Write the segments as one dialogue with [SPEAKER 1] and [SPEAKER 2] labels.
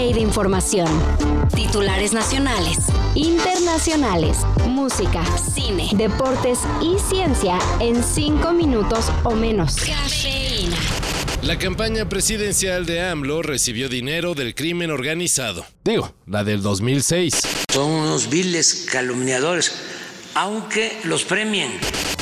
[SPEAKER 1] de información. Titulares nacionales, internacionales, música, cine, deportes y ciencia en 5 minutos o menos. Cafeína.
[SPEAKER 2] La campaña presidencial de AMLO recibió dinero del crimen organizado. Digo, la del 2006.
[SPEAKER 3] Son unos viles calumniadores, aunque los premien.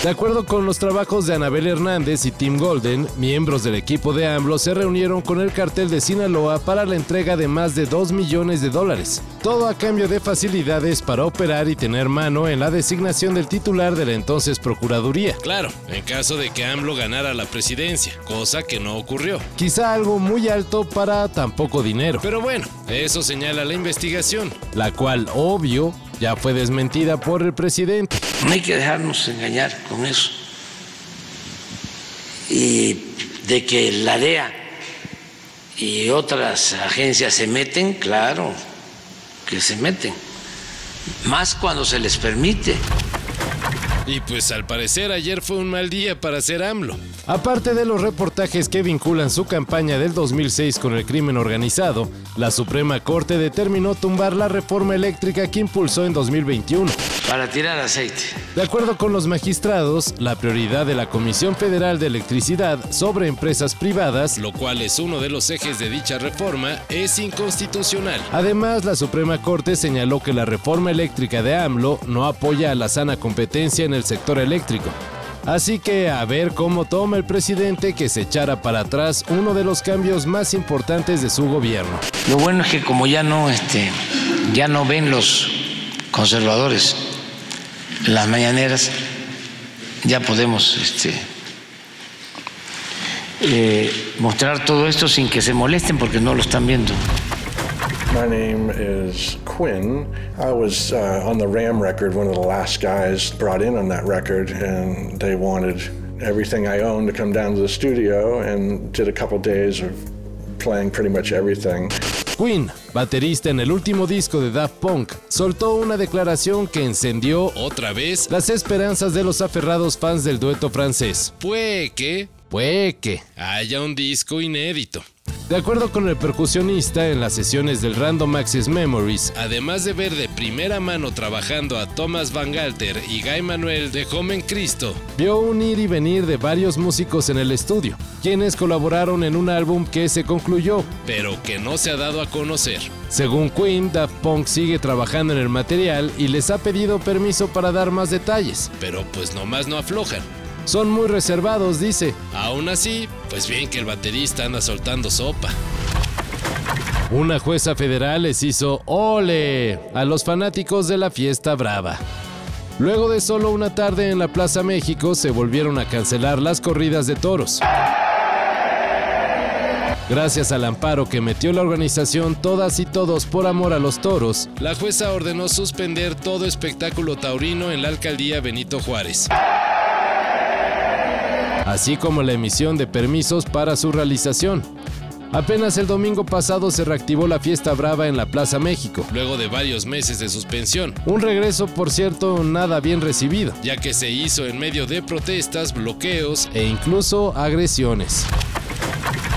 [SPEAKER 2] De acuerdo con los trabajos de Anabel Hernández y Tim Golden, miembros del equipo de AMLO se reunieron con el cartel de Sinaloa para la entrega de más de 2 millones de dólares. Todo a cambio de facilidades para operar y tener mano en la designación del titular de la entonces Procuraduría. Claro, en caso de que AMLO ganara la presidencia, cosa que no ocurrió. Quizá algo muy alto para tan poco dinero. Pero bueno, eso señala la investigación, la cual, obvio, ya fue desmentida por el presidente.
[SPEAKER 3] No hay que dejarnos engañar con eso. Y de que la DEA y otras agencias se meten, claro que se meten. Más cuando se les permite.
[SPEAKER 2] Y pues al parecer ayer fue un mal día para hacer AMLO. Aparte de los reportajes que vinculan su campaña del 2006 con el crimen organizado, la Suprema Corte determinó tumbar la reforma eléctrica que impulsó en 2021.
[SPEAKER 3] Para tirar aceite.
[SPEAKER 2] De acuerdo con los magistrados, la prioridad de la Comisión Federal de Electricidad sobre empresas privadas, lo cual es uno de los ejes de dicha reforma, es inconstitucional. Además, la Suprema Corte señaló que la reforma eléctrica de AMLO no apoya a la sana competencia en el sector eléctrico. Así que a ver cómo toma el presidente que se echara para atrás uno de los cambios más importantes de su gobierno.
[SPEAKER 3] Lo bueno es que como ya no, este, ya no ven los conservadores las mañaneras, ya podemos este, eh, mostrar todo esto sin que se molesten porque no lo están viendo.
[SPEAKER 4] My name is Quinn. I was uh, on the Ram record, one of the last guys brought in on that record, and they wanted everything I owned to come down to the studio and did a couple days of playing pretty much everything.
[SPEAKER 2] Quinn, baterista en el último disco de Daft Punk, soltó una declaración que encendió otra vez las esperanzas de los aferrados fans del dueto francés. Puede que, puede que haya un disco inédito. De acuerdo con el percusionista en las sesiones del Random Access Memories, además de ver de primera mano trabajando a Thomas Van Galter y Guy Manuel de Joven Cristo, vio un ir y venir de varios músicos en el estudio, quienes colaboraron en un álbum que se concluyó, pero que no se ha dado a conocer. Según Queen, Daft Punk sigue trabajando en el material y les ha pedido permiso para dar más detalles, pero pues nomás no aflojan. Son muy reservados, dice. Aún así, pues bien que el baterista anda soltando sopa. Una jueza federal les hizo ole a los fanáticos de la fiesta brava. Luego de solo una tarde en la Plaza México, se volvieron a cancelar las corridas de toros. Gracias al amparo que metió la organización Todas y Todos por Amor a los Toros, la jueza ordenó suspender todo espectáculo taurino en la alcaldía Benito Juárez así como la emisión de permisos para su realización. Apenas el domingo pasado se reactivó la fiesta brava en la Plaza México, luego de varios meses de suspensión. Un regreso, por cierto, nada bien recibido, ya que se hizo en medio de protestas, bloqueos e incluso agresiones.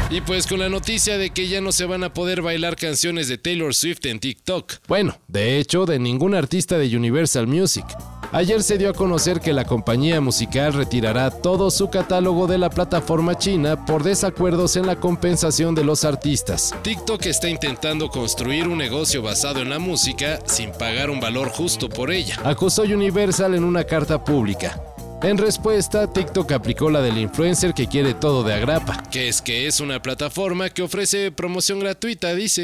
[SPEAKER 2] Y pues con la noticia de que ya no se van a poder bailar canciones de Taylor Swift en TikTok. Bueno, de hecho, de ningún artista de Universal Music. Ayer se dio a conocer que la compañía musical retirará todo su catálogo de la plataforma china por desacuerdos en la compensación de los artistas. TikTok está intentando construir un negocio basado en la música sin pagar un valor justo por ella, acusó Universal en una carta pública. En respuesta, TikTok aplicó la del influencer que quiere todo de agrapa, que es que es una plataforma que ofrece promoción gratuita, dice.